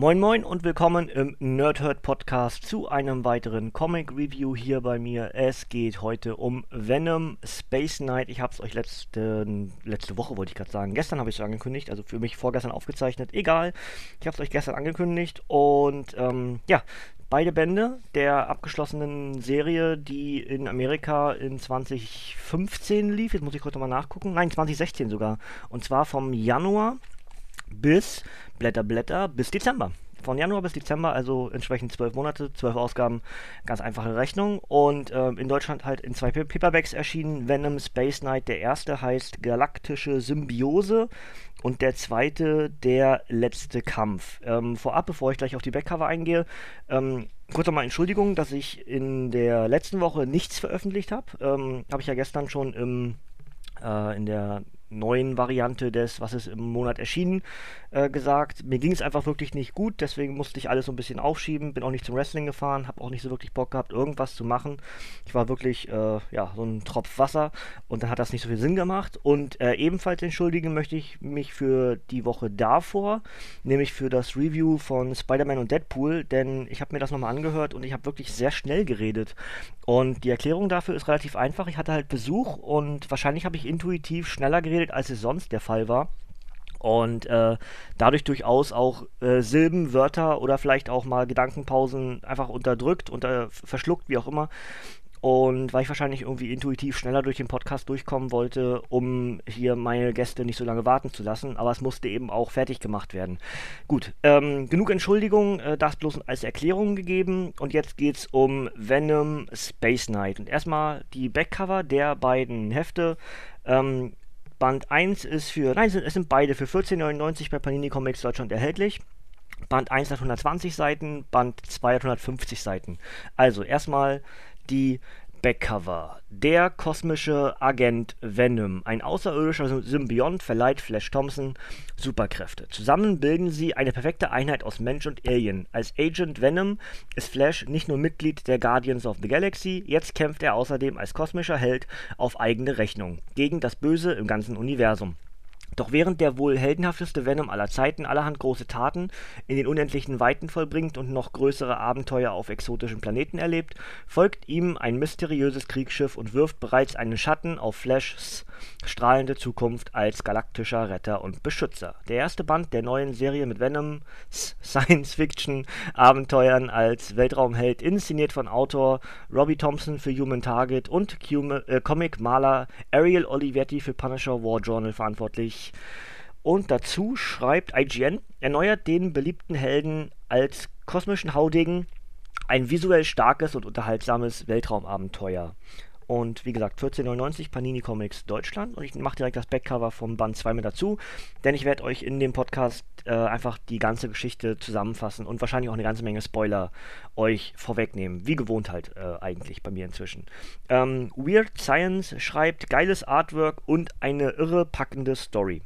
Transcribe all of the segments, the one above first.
Moin Moin und willkommen im Nerdhurt Podcast zu einem weiteren Comic Review hier bei mir. Es geht heute um Venom Space Knight. Ich habe es euch letzte, letzte Woche, wollte ich gerade sagen, gestern habe ich es angekündigt, also für mich vorgestern aufgezeichnet. Egal, ich habe es euch gestern angekündigt und ähm, ja, beide Bände der abgeschlossenen Serie, die in Amerika in 2015 lief. Jetzt muss ich kurz mal nachgucken. Nein, 2016 sogar. Und zwar vom Januar bis Blätter, Blätter bis Dezember. Von Januar bis Dezember, also entsprechend zwölf Monate, zwölf Ausgaben, ganz einfache Rechnung. Und ähm, in Deutschland halt in zwei Paperbacks erschienen. Venom Space Knight, der erste heißt Galaktische Symbiose und der zweite Der letzte Kampf. Ähm, vorab, bevor ich gleich auf die Backcover eingehe, ähm, kurz nochmal Entschuldigung, dass ich in der letzten Woche nichts veröffentlicht habe. Ähm, habe ich ja gestern schon im, äh, in der neuen Variante des, was ist im Monat erschienen, äh, gesagt. Mir ging es einfach wirklich nicht gut, deswegen musste ich alles so ein bisschen aufschieben, bin auch nicht zum Wrestling gefahren, habe auch nicht so wirklich Bock gehabt, irgendwas zu machen. Ich war wirklich, äh, ja, so ein Tropf Wasser und dann hat das nicht so viel Sinn gemacht. Und äh, ebenfalls entschuldigen möchte ich mich für die Woche davor, nämlich für das Review von Spider-Man und Deadpool, denn ich habe mir das nochmal angehört und ich habe wirklich sehr schnell geredet. Und die Erklärung dafür ist relativ einfach. Ich hatte halt Besuch und wahrscheinlich habe ich intuitiv schneller geredet geredet, als es sonst der Fall war. Und äh, dadurch durchaus auch äh, Silben, Wörter oder vielleicht auch mal Gedankenpausen einfach unterdrückt, unter, verschluckt, wie auch immer. Und weil ich wahrscheinlich irgendwie intuitiv schneller durch den Podcast durchkommen wollte, um hier meine Gäste nicht so lange warten zu lassen. Aber es musste eben auch fertig gemacht werden. Gut, ähm, genug Entschuldigung, äh, das bloß als Erklärung gegeben. Und jetzt geht's um Venom Space Knight. Und erstmal die Backcover der beiden Hefte. Ähm, Band 1 ist für, nein, es sind beide für 14,99 bei Panini Comics Deutschland erhältlich. Band 1 hat 120 Seiten, Band 2 hat 150 Seiten. Also erstmal die Backcover. Der kosmische Agent Venom, ein außerirdischer Symbiont, verleiht Flash Thompson Superkräfte. Zusammen bilden sie eine perfekte Einheit aus Mensch und Alien. Als Agent Venom ist Flash nicht nur Mitglied der Guardians of the Galaxy, jetzt kämpft er außerdem als kosmischer Held auf eigene Rechnung gegen das Böse im ganzen Universum. Doch während der wohl heldenhafteste Venom aller Zeiten allerhand große Taten in den unendlichen Weiten vollbringt und noch größere Abenteuer auf exotischen Planeten erlebt, folgt ihm ein mysteriöses Kriegsschiff und wirft bereits einen Schatten auf Flashs strahlende Zukunft als galaktischer Retter und Beschützer. Der erste Band der neuen Serie mit Venoms Science-Fiction-Abenteuern als Weltraumheld, inszeniert von Autor Robbie Thompson für Human Target und äh, Comic-Maler Ariel Olivetti für Punisher War Journal verantwortlich und dazu schreibt IGN, erneuert den beliebten Helden als kosmischen Haudegen ein visuell starkes und unterhaltsames Weltraumabenteuer. Und wie gesagt, 14,99 Panini Comics Deutschland. Und ich mache direkt das Backcover vom Band 2 mit dazu, denn ich werde euch in dem Podcast äh, einfach die ganze Geschichte zusammenfassen und wahrscheinlich auch eine ganze Menge Spoiler euch vorwegnehmen. Wie gewohnt halt äh, eigentlich bei mir inzwischen. Ähm, Weird Science schreibt geiles Artwork und eine irre packende Story.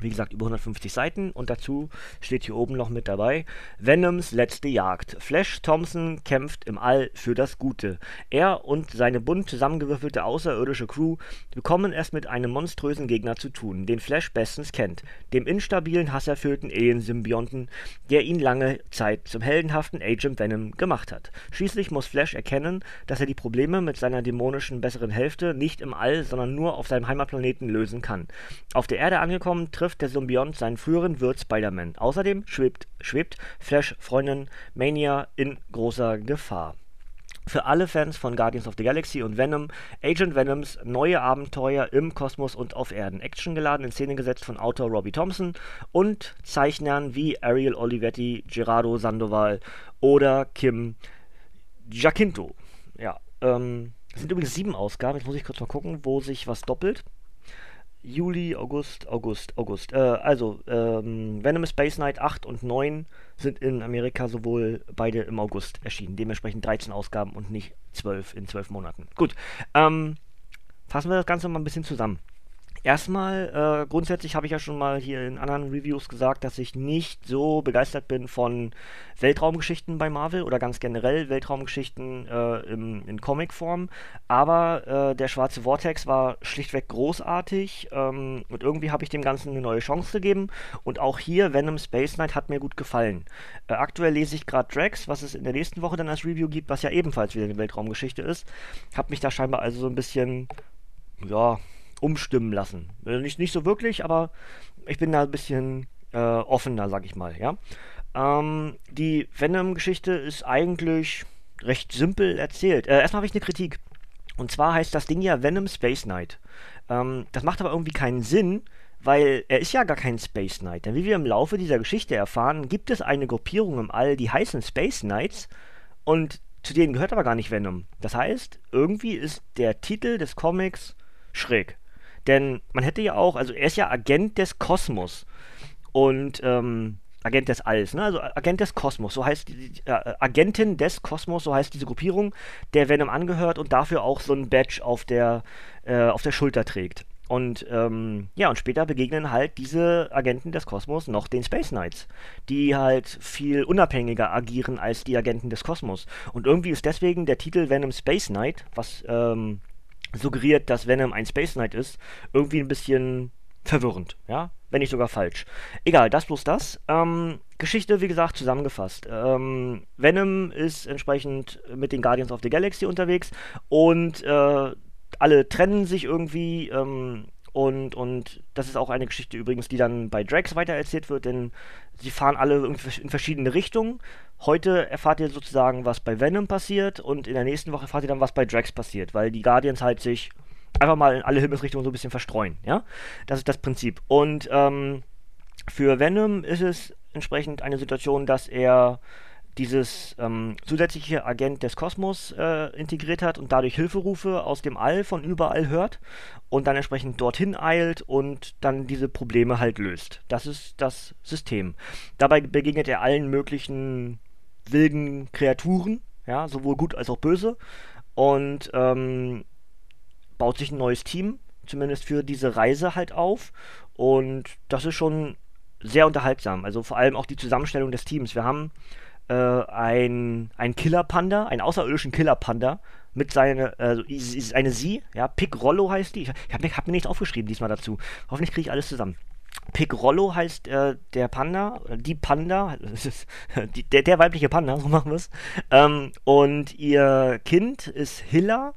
Wie gesagt, über 150 Seiten und dazu steht hier oben noch mit dabei Venoms letzte Jagd. Flash Thompson kämpft im All für das Gute. Er und seine bunt zusammengewürfelte außerirdische Crew bekommen es mit einem monströsen Gegner zu tun, den Flash bestens kennt, dem instabilen, hasserfüllten Alien-Symbionten, der ihn lange Zeit zum heldenhaften Agent Venom gemacht hat. Schließlich muss Flash erkennen, dass er die Probleme mit seiner dämonischen besseren Hälfte nicht im All, sondern nur auf seinem Heimatplaneten lösen kann. Auf der Erde angekommen, trifft trifft der Symbiont seinen früheren Wirt Spider-Man. Außerdem schwebt, schwebt Flash Freundin Mania in großer Gefahr. Für alle Fans von Guardians of the Galaxy und Venom, Agent Venoms neue Abenteuer im Kosmos und auf Erden. Actiongeladen in Szene gesetzt von Autor Robbie Thompson und Zeichnern wie Ariel Olivetti, Gerardo Sandoval oder Kim Giacinto. Ja, ähm, es sind übrigens sieben Ausgaben. Jetzt muss ich kurz mal gucken, wo sich was doppelt. Juli, August, August, August. Äh, also, ähm, Venom Space Knight 8 und 9 sind in Amerika sowohl beide im August erschienen. Dementsprechend 13 Ausgaben und nicht 12 in 12 Monaten. Gut, ähm, fassen wir das Ganze mal ein bisschen zusammen. Erstmal, äh, grundsätzlich habe ich ja schon mal hier in anderen Reviews gesagt, dass ich nicht so begeistert bin von Weltraumgeschichten bei Marvel oder ganz generell Weltraumgeschichten äh, im, in Comicform. Aber äh, der Schwarze Vortex war schlichtweg großartig ähm, und irgendwie habe ich dem Ganzen eine neue Chance gegeben. Und auch hier, Venom Space Knight hat mir gut gefallen. Äh, aktuell lese ich gerade Drax, was es in der nächsten Woche dann als Review gibt, was ja ebenfalls wieder eine Weltraumgeschichte ist. Habe mich da scheinbar also so ein bisschen, ja, umstimmen lassen. Äh, nicht, nicht so wirklich, aber ich bin da ein bisschen äh, offener, sag ich mal, ja. Ähm, die Venom-Geschichte ist eigentlich recht simpel erzählt. Äh, erstmal habe ich eine Kritik. Und zwar heißt das Ding ja Venom Space Knight. Ähm, das macht aber irgendwie keinen Sinn, weil er ist ja gar kein Space Knight. Denn wie wir im Laufe dieser Geschichte erfahren, gibt es eine Gruppierung im All, die heißen Space Knights und zu denen gehört aber gar nicht Venom. Das heißt, irgendwie ist der Titel des Comics schräg. Denn man hätte ja auch, also er ist ja Agent des Kosmos. Und, ähm, Agent des Alls, ne? Also Agent des Kosmos, so heißt äh, Agentin des Kosmos, so heißt diese Gruppierung, der Venom angehört und dafür auch so ein Badge auf der, äh, auf der Schulter trägt. Und ähm, ja, und später begegnen halt diese Agenten des Kosmos noch den Space Knights, die halt viel unabhängiger agieren als die Agenten des Kosmos. Und irgendwie ist deswegen der Titel Venom Space Knight, was ähm, suggeriert, dass Venom ein Space Knight ist, irgendwie ein bisschen verwirrend, ja, wenn nicht sogar falsch. Egal, das bloß das. Ähm, Geschichte, wie gesagt, zusammengefasst. Ähm, Venom ist entsprechend mit den Guardians of the Galaxy unterwegs und äh, alle trennen sich irgendwie. Ähm, und, und das ist auch eine Geschichte übrigens, die dann bei Drax weitererzählt wird, denn sie fahren alle in verschiedene Richtungen. Heute erfahrt ihr sozusagen, was bei Venom passiert und in der nächsten Woche erfahrt ihr dann, was bei Drax passiert, weil die Guardians halt sich einfach mal in alle Himmelsrichtungen so ein bisschen verstreuen, ja? Das ist das Prinzip. Und ähm, für Venom ist es entsprechend eine Situation, dass er dieses ähm, zusätzliche Agent des Kosmos äh, integriert hat und dadurch Hilferufe aus dem All von überall hört und dann entsprechend dorthin eilt und dann diese Probleme halt löst. Das ist das System. Dabei begegnet er allen möglichen wilden Kreaturen, ja, sowohl gut als auch böse und ähm, baut sich ein neues Team, zumindest für diese Reise halt auf und das ist schon sehr unterhaltsam. Also vor allem auch die Zusammenstellung des Teams. Wir haben äh, ein, ein Killer-Panda, einen außerirdischen Killer-Panda mit seiner, also ist eine sie, ja, Pick Rollo heißt die. Ich habe mir, hab mir nichts aufgeschrieben diesmal dazu. Hoffentlich kriege ich alles zusammen. Pick Rollo heißt äh, der Panda, die Panda, die, der, der, weibliche Panda, so machen wir es. Ähm, und ihr Kind ist Hilla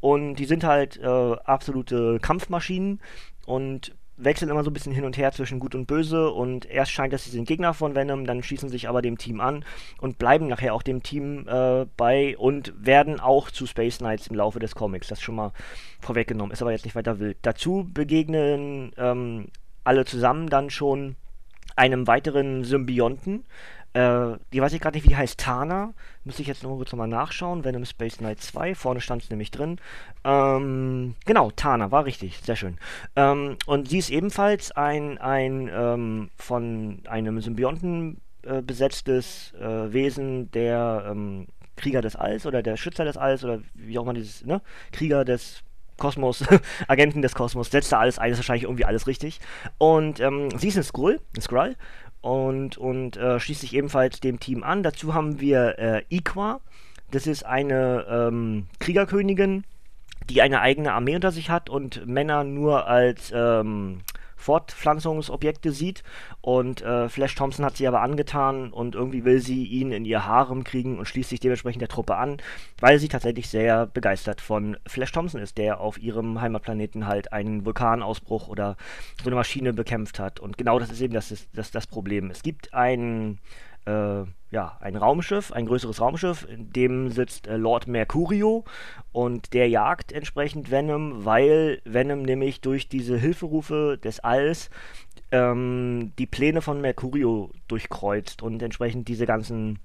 und die sind halt äh, absolute Kampfmaschinen und wechseln immer so ein bisschen hin und her zwischen Gut und Böse und erst scheint es, sie sind Gegner von Venom, dann schließen sich aber dem Team an und bleiben nachher auch dem Team äh, bei und werden auch zu Space Knights im Laufe des Comics. Das schon mal vorweggenommen, ist aber jetzt nicht weiter wild. Dazu begegnen ähm, alle zusammen dann schon einem weiteren Symbionten, äh, die weiß ich gerade nicht, wie die heißt. Tana. Müsste ich jetzt noch kurz nochmal nachschauen. Venom Space Knight 2. Vorne stand es nämlich drin. Ähm, genau, Tana, war richtig. Sehr schön. Ähm, und sie ist ebenfalls ein, ein ähm, von einem Symbionten äh, besetztes äh, Wesen, der ähm, Krieger des Alls oder der Schützer des Alls oder wie auch immer dieses, ne? Krieger des Kosmos, Agenten des Kosmos, setzt da alles ein, ist wahrscheinlich irgendwie alles richtig. Und ähm, sie ist ein Skrull, ein Skrull und, und äh, schließt sich ebenfalls dem Team an. Dazu haben wir äh, Iqua. Das ist eine ähm, Kriegerkönigin, die eine eigene Armee unter sich hat und Männer nur als ähm, Fortpflanzungsobjekte sieht. Und äh, Flash Thompson hat sie aber angetan und irgendwie will sie ihn in ihr Harem kriegen und schließt sich dementsprechend der Truppe an, weil sie tatsächlich sehr begeistert von Flash Thompson ist, der auf ihrem Heimatplaneten halt einen Vulkanausbruch oder so eine Maschine bekämpft hat. Und genau das ist eben das, das, das Problem. Es gibt einen äh, ja, ein Raumschiff, ein größeres Raumschiff, in dem sitzt äh, Lord Mercurio und der jagt entsprechend Venom, weil Venom nämlich durch diese Hilferufe des Alls ähm, die Pläne von Mercurio durchkreuzt und entsprechend diese ganzen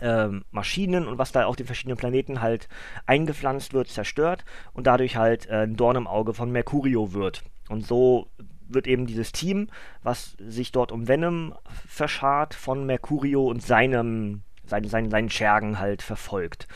ähm, Maschinen und was da auf den verschiedenen Planeten halt eingepflanzt wird, zerstört und dadurch halt äh, ein Dorn im Auge von Mercurio wird. Und so wird eben dieses Team, was sich dort um Venom verschart, von Mercurio und seinem seinen, seinen, seinen Schergen halt verfolgt.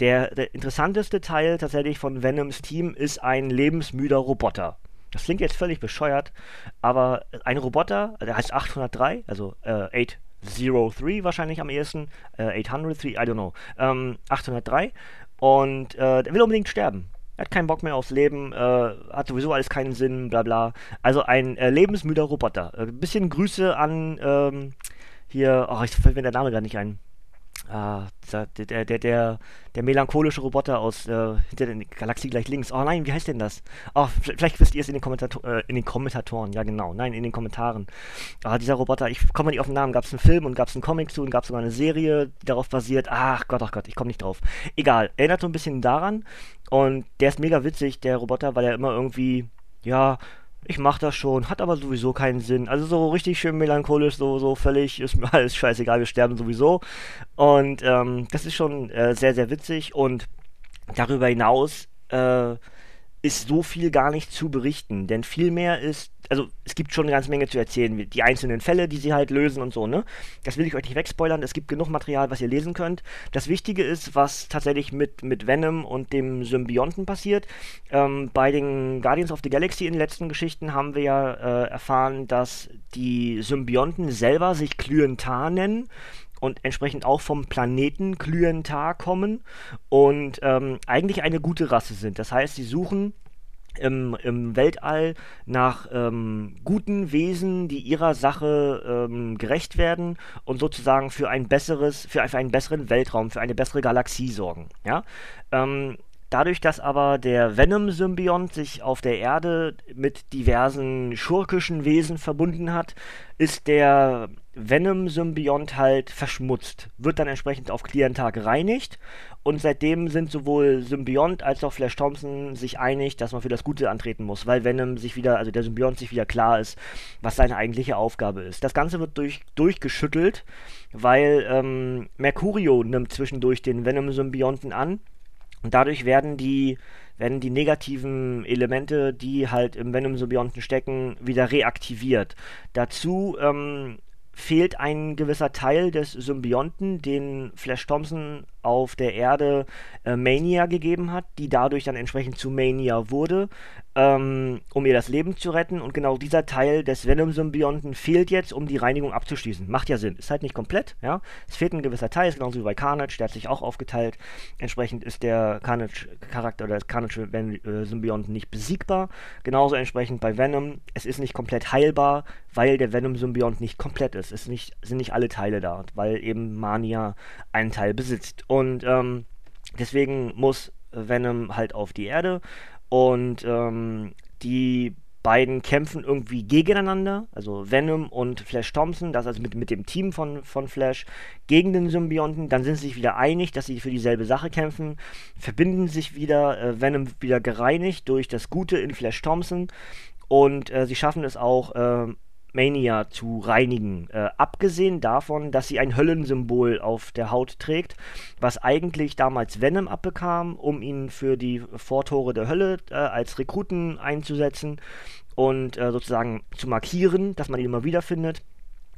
Der, der interessanteste Teil tatsächlich von Venoms Team ist ein lebensmüder Roboter. Das klingt jetzt völlig bescheuert, aber ein Roboter, der heißt 803, also äh, 803 wahrscheinlich am ehesten, äh, 803, I don't know, ähm, 803 und äh, der will unbedingt sterben. Er hat keinen Bock mehr aufs Leben, äh, hat sowieso alles keinen Sinn, bla bla. Also ein äh, lebensmüder Roboter. Äh, bisschen Grüße an ähm, hier, oh, ich fällt mir der Name gar nicht ein. Ah, der, der, der, der, melancholische Roboter aus äh, hinter der Galaxie gleich links. Oh nein, wie heißt denn das? Oh, vielleicht wisst ihr es in den, Kommentator äh, in den Kommentatoren. Ja, genau. Nein, in den Kommentaren. Ah, dieser Roboter, ich komme nicht auf den Namen. Gab es einen Film und gab es einen Comic zu und gab es sogar eine Serie, die darauf basiert. Ach Gott, ach Gott, ich komme nicht drauf. Egal. Erinnert so ein bisschen daran. Und der ist mega witzig, der Roboter, weil er immer irgendwie, ja, ich mach das schon, hat aber sowieso keinen Sinn. Also so richtig schön melancholisch, so, so völlig, ist mir alles scheißegal, wir sterben sowieso. Und ähm, das ist schon äh, sehr, sehr witzig und darüber hinaus äh, ist so viel gar nicht zu berichten, denn vielmehr ist, also es gibt schon eine ganze Menge zu erzählen, die einzelnen Fälle, die sie halt lösen und so, ne? Das will ich euch nicht wegspoilern, es gibt genug Material, was ihr lesen könnt. Das Wichtige ist, was tatsächlich mit, mit Venom und dem Symbionten passiert. Ähm, bei den Guardians of the Galaxy in den letzten Geschichten haben wir ja äh, erfahren, dass die Symbionten selber sich Klyentar nennen und entsprechend auch vom Planeten Klyentar kommen und ähm, eigentlich eine gute Rasse sind. Das heißt, sie suchen im, im Weltall nach ähm, guten Wesen, die ihrer Sache ähm, gerecht werden und sozusagen für ein besseres, für, für einen besseren Weltraum, für eine bessere Galaxie sorgen. Ja? Ähm, Dadurch, dass aber der Venom-Symbiont sich auf der Erde mit diversen schurkischen Wesen verbunden hat, ist der Venom-Symbiont halt verschmutzt, wird dann entsprechend auf Klientar gereinigt und seitdem sind sowohl Symbiont als auch Flash Thompson sich einig, dass man für das Gute antreten muss, weil Venom sich wieder, also der Symbiont sich wieder klar ist, was seine eigentliche Aufgabe ist. Das Ganze wird durch, durchgeschüttelt, weil ähm, Mercurio nimmt zwischendurch den Venom-Symbionten an und dadurch werden die, werden die negativen Elemente, die halt im Venom-Symbionten stecken, wieder reaktiviert. Dazu ähm, fehlt ein gewisser Teil des Symbionten, den Flash Thompson auf der Erde äh, Mania gegeben hat, die dadurch dann entsprechend zu Mania wurde, ähm, um ihr das Leben zu retten. Und genau dieser Teil des Venom-Symbionten fehlt jetzt, um die Reinigung abzuschließen. Macht ja Sinn. Ist halt nicht komplett, ja. Es fehlt ein gewisser Teil, ist genauso wie bei Carnage, der hat sich auch aufgeteilt. Entsprechend ist der Carnage-Charakter oder das Carnage-Symbionten nicht besiegbar. Genauso entsprechend bei Venom. Es ist nicht komplett heilbar, weil der Venom-Symbiont nicht komplett ist. Es nicht, sind nicht alle Teile da, weil eben Mania einen Teil besitzt. Und ähm, deswegen muss Venom halt auf die Erde. Und ähm, die beiden kämpfen irgendwie gegeneinander, also Venom und Flash Thompson, das also mit, mit dem Team von, von Flash gegen den Symbionten. Dann sind sie sich wieder einig, dass sie für dieselbe Sache kämpfen, verbinden sich wieder, äh, Venom wieder gereinigt durch das Gute in Flash Thompson. Und äh, sie schaffen es auch, äh, Mania zu reinigen. Äh, abgesehen davon, dass sie ein Höllensymbol auf der Haut trägt, was eigentlich damals Venom abbekam, um ihn für die Vortore der Hölle äh, als Rekruten einzusetzen und äh, sozusagen zu markieren, dass man ihn immer wieder findet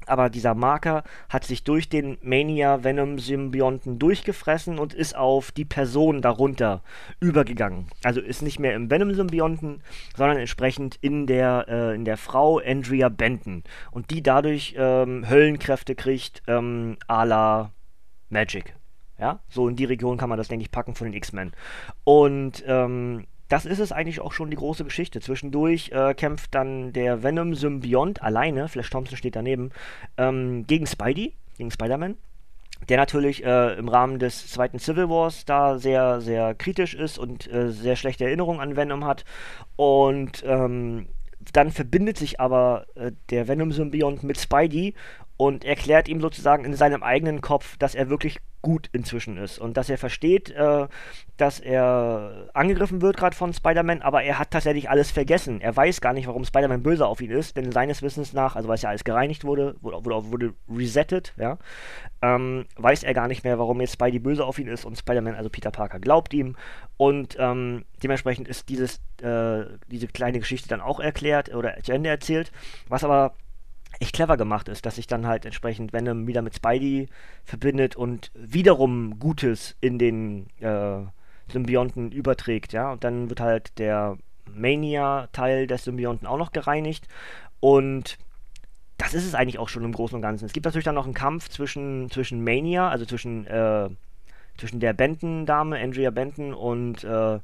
aber dieser Marker hat sich durch den Mania-Venom-Symbionten durchgefressen und ist auf die Person darunter übergegangen. Also ist nicht mehr im Venom-Symbionten, sondern entsprechend in der, äh, in der Frau Andrea Benton. Und die dadurch ähm, Höllenkräfte kriegt, ähm, à la Magic. Ja, so in die Region kann man das, denke ich, packen von den X-Men. Und ähm, das ist es eigentlich auch schon die große Geschichte. Zwischendurch äh, kämpft dann der Venom-Symbiont alleine, Flash Thompson steht daneben, ähm, gegen Spidey, gegen Spider-Man. Der natürlich äh, im Rahmen des zweiten Civil Wars da sehr, sehr kritisch ist und äh, sehr schlechte Erinnerungen an Venom hat. Und ähm, dann verbindet sich aber äh, der Venom-Symbiont mit Spidey und erklärt ihm sozusagen in seinem eigenen Kopf, dass er wirklich gut inzwischen ist. Und dass er versteht, äh, dass er angegriffen wird gerade von Spider-Man, aber er hat tatsächlich alles vergessen. Er weiß gar nicht, warum Spider-Man böse auf ihn ist, denn seines Wissens nach, also weil es ja alles gereinigt wurde, wurde, wurde, resettet, ja, ähm, weiß er gar nicht mehr, warum jetzt Spidey böse auf ihn ist und Spider-Man, also Peter Parker, glaubt ihm. Und ähm, dementsprechend ist dieses, äh, diese kleine Geschichte dann auch erklärt oder zu Ende erzählt, was aber echt clever gemacht ist, dass sich dann halt entsprechend Venom wieder mit Spidey verbindet und wiederum Gutes in den äh, Symbionten überträgt, ja. Und dann wird halt der Mania-Teil des Symbionten auch noch gereinigt. Und das ist es eigentlich auch schon im Großen und Ganzen. Es gibt natürlich dann noch einen Kampf zwischen, zwischen Mania, also zwischen, äh, zwischen der Benton-Dame, Andrea Benton und, äh,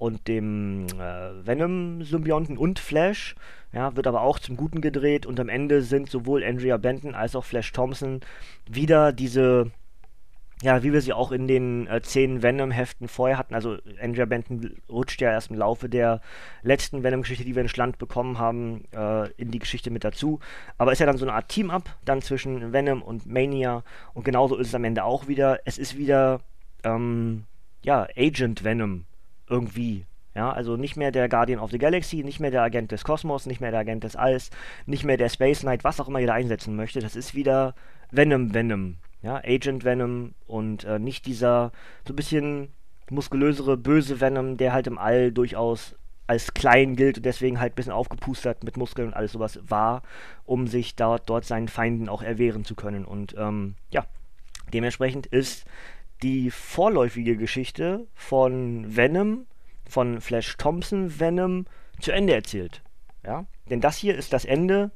und dem äh, Venom-Symbionten und Flash. Ja, wird aber auch zum Guten gedreht und am Ende sind sowohl Andrea Benton als auch Flash Thompson wieder diese ja, wie wir sie auch in den äh, zehn Venom-Heften vorher hatten. Also Andrea Benton rutscht ja erst im Laufe der letzten Venom-Geschichte, die wir in Schland bekommen haben, äh, in die Geschichte mit dazu. Aber ist ja dann so eine Art Team-Up dann zwischen Venom und Mania. Und genauso ist es am Ende auch wieder. Es ist wieder, ähm, ja, Agent Venom irgendwie. Ja, also nicht mehr der Guardian of the Galaxy, nicht mehr der Agent des Kosmos, nicht mehr der Agent des Alls, nicht mehr der Space Knight, was auch immer da einsetzen möchte. Das ist wieder Venom Venom. Ja, Agent Venom und äh, nicht dieser so ein bisschen muskulösere, böse Venom, der halt im All durchaus als klein gilt und deswegen halt ein bisschen aufgepustert mit Muskeln und alles sowas war, um sich dort, dort seinen Feinden auch erwehren zu können. Und ähm, ja, dementsprechend ist die vorläufige Geschichte von Venom, von Flash Thompson Venom, zu Ende erzählt. Ja, denn das hier ist das Ende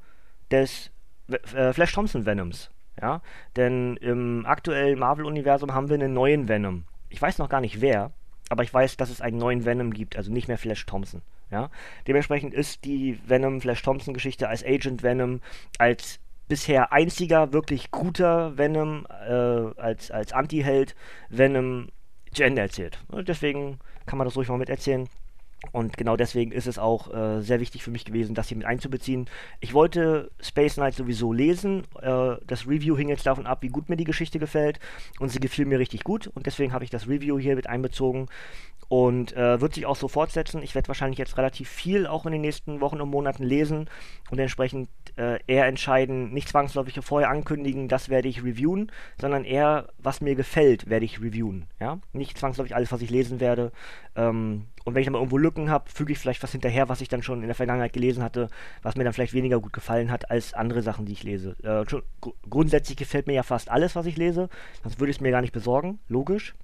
des äh, Flash Thompson Venoms. Ja, denn im aktuellen Marvel-Universum haben wir einen neuen Venom. Ich weiß noch gar nicht wer, aber ich weiß, dass es einen neuen Venom gibt, also nicht mehr Flash Thompson. Ja, dementsprechend ist die Venom Flash Thompson Geschichte als Agent Venom als bisher einziger wirklich guter Venom äh, als als Anti-Held Venom zu Ende erzählt. Und deswegen kann man das ruhig mal miterzählen. Und genau deswegen ist es auch äh, sehr wichtig für mich gewesen, das hier mit einzubeziehen. Ich wollte Space Knight sowieso lesen. Äh, das Review hing jetzt davon ab, wie gut mir die Geschichte gefällt. Und sie gefiel mir richtig gut. Und deswegen habe ich das Review hier mit einbezogen. Und äh, wird sich auch so fortsetzen. Ich werde wahrscheinlich jetzt relativ viel auch in den nächsten Wochen und Monaten lesen und entsprechend äh, eher entscheiden, nicht zwangsläufig vorher ankündigen, das werde ich reviewen, sondern eher, was mir gefällt, werde ich reviewen. Ja? Nicht zwangsläufig alles, was ich lesen werde. Ähm, und wenn ich dann mal irgendwo Lücken habe, füge ich vielleicht was hinterher, was ich dann schon in der Vergangenheit gelesen hatte, was mir dann vielleicht weniger gut gefallen hat als andere Sachen, die ich lese. Äh, schon, gr grundsätzlich gefällt mir ja fast alles, was ich lese, sonst würde ich es mir gar nicht besorgen, logisch.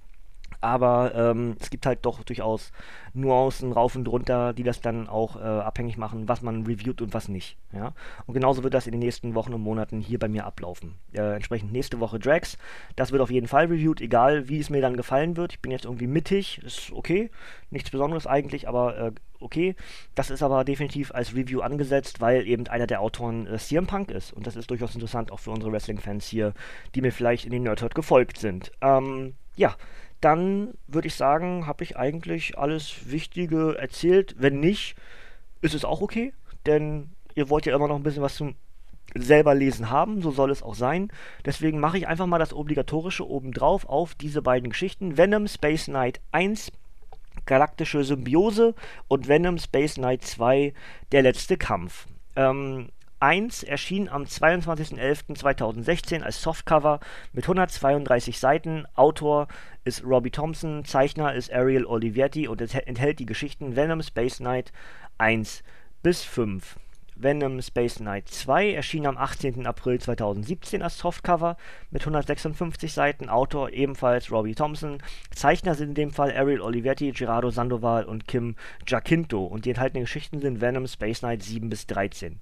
Aber ähm, es gibt halt doch durchaus Nuancen rauf und runter, die das dann auch äh, abhängig machen, was man reviewt und was nicht. Ja? Und genauso wird das in den nächsten Wochen und Monaten hier bei mir ablaufen. Äh, entsprechend nächste Woche Drax. Das wird auf jeden Fall reviewt, egal wie es mir dann gefallen wird. Ich bin jetzt irgendwie mittig, ist okay. Nichts Besonderes eigentlich, aber äh, okay. Das ist aber definitiv als Review angesetzt, weil eben einer der Autoren äh, CM Punk ist. Und das ist durchaus interessant auch für unsere Wrestling-Fans hier, die mir vielleicht in den Nerdhurt gefolgt sind. Ähm, ja, dann würde ich sagen, habe ich eigentlich alles Wichtige erzählt. Wenn nicht, ist es auch okay, denn ihr wollt ja immer noch ein bisschen was zum selber lesen haben, so soll es auch sein. Deswegen mache ich einfach mal das Obligatorische obendrauf auf diese beiden Geschichten. Venom Space Knight 1, Galaktische Symbiose und Venom Space Knight 2, Der letzte Kampf. Ähm, 1 erschien am 22.11.2016 als Softcover mit 132 Seiten. Autor ist Robbie Thompson, Zeichner ist Ariel Olivetti und es enthält die Geschichten Venom Space Knight 1 bis 5. Venom Space Knight 2 erschien am 18. April 2017 als Softcover mit 156 Seiten. Autor ebenfalls Robbie Thompson. Zeichner sind in dem Fall Ariel Olivetti, Gerardo Sandoval und Kim Giacinto. Und die enthaltenen Geschichten sind Venom Space Knight 7 bis 13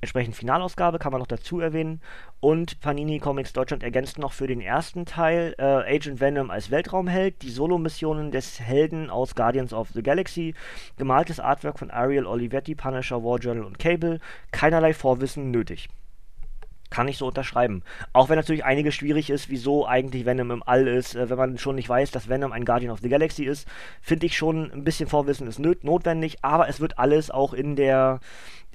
entsprechend Finalausgabe, kann man noch dazu erwähnen. Und Panini Comics Deutschland ergänzt noch für den ersten Teil äh, Agent Venom als Weltraumheld, die Solo-Missionen des Helden aus Guardians of the Galaxy, gemaltes Artwork von Ariel Olivetti, Punisher, War Journal und Cable, keinerlei Vorwissen nötig. Kann ich so unterschreiben. Auch wenn natürlich einiges schwierig ist, wieso eigentlich Venom im All ist. Äh, wenn man schon nicht weiß, dass Venom ein Guardian of the Galaxy ist, finde ich schon ein bisschen Vorwissen ist notwendig, aber es wird alles auch in der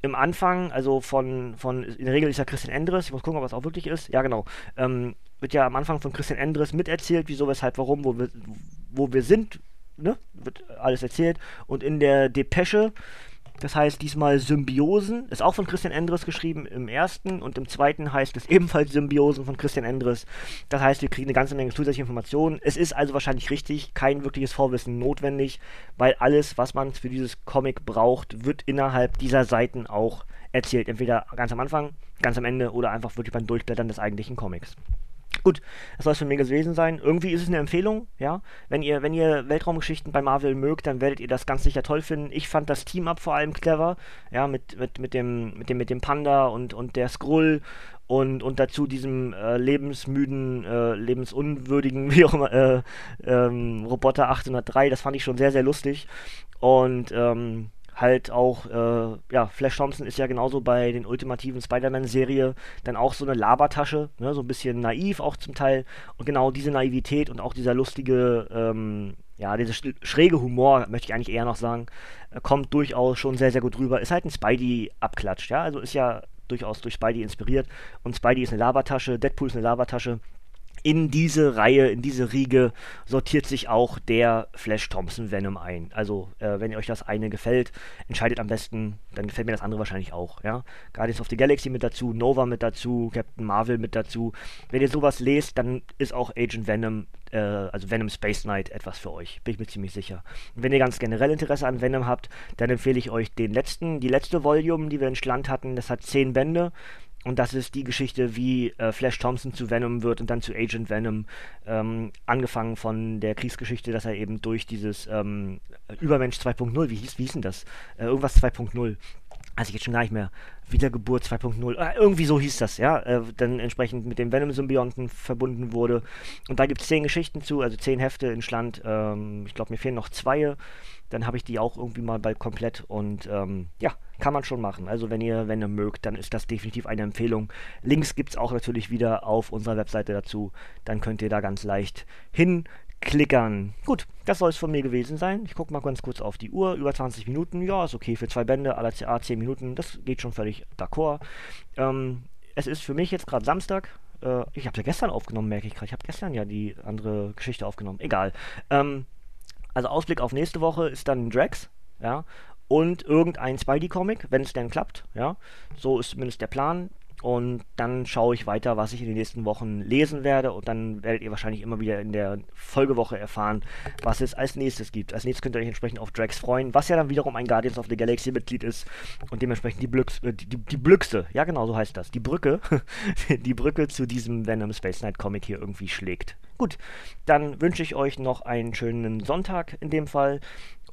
im Anfang, also von, von, in der Regel ist ja Christian Endres, ich muss gucken, ob es auch wirklich ist, ja genau, ähm, wird ja am Anfang von Christian Endres miterzählt, wieso, weshalb, warum, wo wir, wo wir sind, ne, wird alles erzählt und in der Depesche das heißt diesmal Symbiosen, ist auch von Christian Endres geschrieben im ersten und im zweiten heißt es ebenfalls Symbiosen von Christian Endres. Das heißt, wir kriegen eine ganze Menge zusätzliche Informationen. Es ist also wahrscheinlich richtig, kein wirkliches Vorwissen notwendig, weil alles, was man für dieses Comic braucht, wird innerhalb dieser Seiten auch erzählt. Entweder ganz am Anfang, ganz am Ende oder einfach wirklich beim Durchblättern des eigentlichen Comics. Gut, das soll es von mir gewesen sein. Irgendwie ist es eine Empfehlung, ja. Wenn ihr, wenn ihr Weltraumgeschichten bei Marvel mögt, dann werdet ihr das ganz sicher toll finden. Ich fand das Team-Up vor allem clever, ja, mit, mit, mit, dem, mit, dem, mit dem Panda und, und der Skrull und, und dazu diesem äh, lebensmüden, äh, lebensunwürdigen, wie auch immer, äh, ähm, Roboter 803. Das fand ich schon sehr, sehr lustig. Und ähm, halt auch, äh, ja, Flash Thompson ist ja genauso bei den ultimativen Spider-Man-Serie dann auch so eine Labertasche, ne, so ein bisschen naiv auch zum Teil. Und genau diese Naivität und auch dieser lustige, ähm, ja, dieser schräge Humor, möchte ich eigentlich eher noch sagen, äh, kommt durchaus schon sehr, sehr gut rüber. Ist halt ein Spidey-Abklatsch, ja, also ist ja durchaus durch Spidey inspiriert. Und Spidey ist eine Labertasche, Deadpool ist eine Labertasche in diese Reihe, in diese Riege sortiert sich auch der Flash Thompson Venom ein. Also, äh, wenn euch das eine gefällt, entscheidet am besten, dann gefällt mir das andere wahrscheinlich auch. Ja? Guardians of the Galaxy mit dazu, Nova mit dazu, Captain Marvel mit dazu. Wenn ihr sowas lest, dann ist auch Agent Venom, äh, also Venom Space Knight, etwas für euch. Bin ich mir ziemlich sicher. Und wenn ihr ganz generell Interesse an Venom habt, dann empfehle ich euch den letzten, die letzte Volume, die wir in Schland hatten. Das hat zehn Bände. Und das ist die Geschichte, wie äh, Flash Thompson zu Venom wird und dann zu Agent Venom. Ähm, angefangen von der Kriegsgeschichte, dass er eben durch dieses ähm, Übermensch 2.0, wie hieß, wie hieß denn das? Äh, irgendwas 2.0. Also ich jetzt schon gar nicht mehr. Wiedergeburt 2.0. Äh, irgendwie so hieß das, ja. Äh, dann entsprechend mit dem Venom-Symbionten verbunden wurde. Und da gibt es zehn Geschichten zu, also zehn Hefte in Schland. Ähm, ich glaube, mir fehlen noch zwei. Dann habe ich die auch irgendwie mal bald komplett. Und ähm, ja, kann man schon machen. Also wenn ihr, wenn ihr mögt, dann ist das definitiv eine Empfehlung. Links gibt es auch natürlich wieder auf unserer Webseite dazu. Dann könnt ihr da ganz leicht hinklickern. Gut, das soll es von mir gewesen sein. Ich gucke mal ganz kurz auf die Uhr. Über 20 Minuten. Ja, ist okay für zwei Bände. Aller CA 10 Minuten. Das geht schon völlig d'accord. Ähm, es ist für mich jetzt gerade Samstag. Äh, ich habe ja gestern aufgenommen, merke ich gerade. Ich habe gestern ja die andere Geschichte aufgenommen. Egal. Ähm, also Ausblick auf nächste Woche ist dann Drax. Ja, und irgendein Spidey-Comic, wenn es denn klappt. Ja, so ist zumindest der Plan. Und dann schaue ich weiter, was ich in den nächsten Wochen lesen werde. Und dann werdet ihr wahrscheinlich immer wieder in der Folgewoche erfahren, was es als nächstes gibt. Als nächstes könnt ihr euch entsprechend auf Drax freuen, was ja dann wiederum ein Guardians of the Galaxy-Mitglied ist. Und dementsprechend die, Blücks, äh, die, die, Blückste, ja genau so heißt das, die Brücke, die Brücke zu diesem Venom Space Knight Comic hier irgendwie schlägt. Gut, dann wünsche ich euch noch einen schönen Sonntag in dem Fall.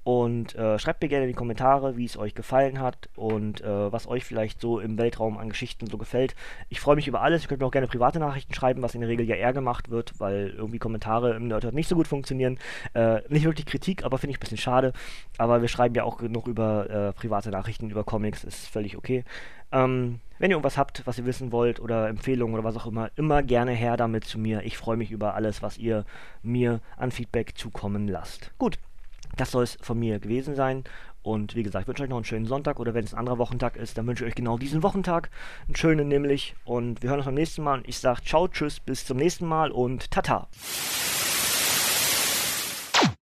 Und äh, schreibt mir gerne in die Kommentare, wie es euch gefallen hat und äh, was euch vielleicht so im Weltraum an Geschichten so gefällt. Ich freue mich über alles. Ihr könnt mir auch gerne private Nachrichten schreiben, was in der Regel ja eher gemacht wird, weil irgendwie Kommentare im Nerdhurt nicht so gut funktionieren. Äh, nicht wirklich Kritik, aber finde ich ein bisschen schade. Aber wir schreiben ja auch genug über äh, private Nachrichten, über Comics, ist völlig okay. Ähm, wenn ihr irgendwas habt, was ihr wissen wollt oder Empfehlungen oder was auch immer, immer gerne her damit zu mir. Ich freue mich über alles, was ihr mir an Feedback zukommen lasst. Gut, das soll es von mir gewesen sein. Und wie gesagt, ich wünsche euch noch einen schönen Sonntag oder wenn es ein anderer Wochentag ist, dann wünsche ich euch genau diesen Wochentag. Einen schönen nämlich. Und wir hören uns beim nächsten Mal. Und ich sage ciao, tschüss, bis zum nächsten Mal und tata.